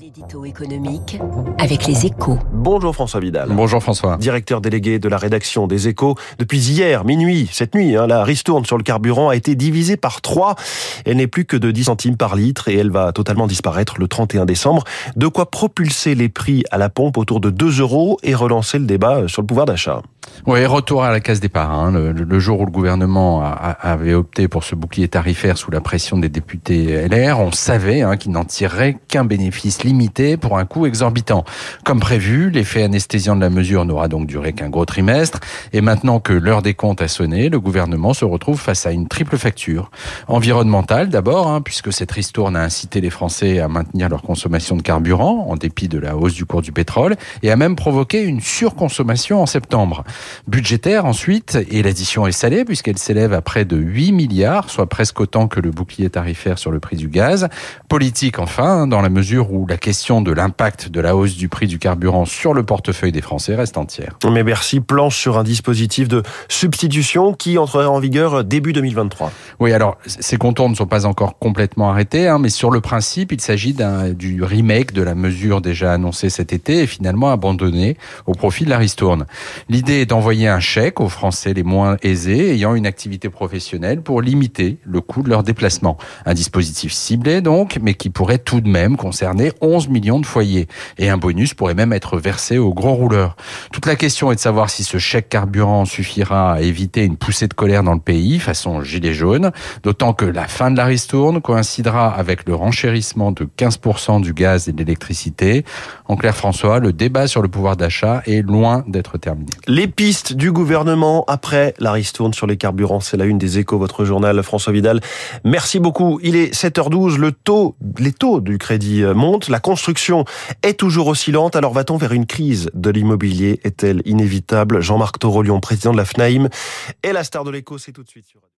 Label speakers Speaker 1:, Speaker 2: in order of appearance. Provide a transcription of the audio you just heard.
Speaker 1: L'édito économique avec les échos.
Speaker 2: Bonjour François Vidal.
Speaker 3: Bonjour François.
Speaker 2: Directeur délégué de la rédaction des échos. Depuis hier, minuit, cette nuit, hein, la ristourne sur le carburant a été divisée par 3. Elle n'est plus que de 10 centimes par litre et elle va totalement disparaître le 31 décembre. De quoi propulser les prix à la pompe autour de 2 euros et relancer le débat sur le pouvoir d'achat.
Speaker 3: Oui, retour à la case départ. Hein. Le, jour où le gouvernement avait opté pour ce bouclier tarifaire sous la pression des députés LR, on savait hein, qu'il n'en tirerait qu'un bénéfice limité pour un coût exorbitant. Comme prévu, l'effet anesthésiant de la mesure n'aura donc duré qu'un gros trimestre. Et maintenant que l'heure des comptes a sonné, le gouvernement se retrouve face à une triple facture. Environnementale d'abord, hein, puisque cette ristourne a incité les Français à maintenir leur consommation de carburant en dépit de la hausse du cours du pétrole et a même provoqué une surconsommation en septembre. Budgétaire ensuite, et l'addition est salée puisqu'elle s'élève à près de 8 milliards, soit presque autant que le bouclier tarifaire sur le prix du gaz. Politique enfin, dans la mesure où la question de l'impact de la hausse du prix du carburant sur le portefeuille des Français reste entière.
Speaker 2: Mais Bercy planche sur un dispositif de substitution qui entrerait en vigueur début 2023.
Speaker 3: Oui, alors ces contours ne sont pas encore complètement arrêtés, hein, mais sur le principe, il s'agit du remake de la mesure déjà annoncée cet été et finalement abandonnée au profit de la ristourne. L'idée d'envoyer un chèque aux Français les moins aisés ayant une activité professionnelle pour limiter le coût de leur déplacement. Un dispositif ciblé donc, mais qui pourrait tout de même concerner 11 millions de foyers. Et un bonus pourrait même être versé aux gros rouleurs. Toute la question est de savoir si ce chèque carburant suffira à éviter une poussée de colère dans le pays, façon gilet jaune, d'autant que la fin de la ristourne coïncidera avec le renchérissement de 15% du gaz et de l'électricité. En clair, François, le débat sur le pouvoir d'achat est loin d'être terminé.
Speaker 2: Pistes du gouvernement après la ristourne sur les carburants. C'est la une des échos, votre journal François Vidal. Merci beaucoup. Il est 7h12. Le taux, les taux du crédit montent. La construction est toujours oscillante. Alors va-t-on vers une crise de l'immobilier? Est-elle inévitable? Jean-Marc Torolion, président de la FNAIM, et la star de l'écho, c'est tout de suite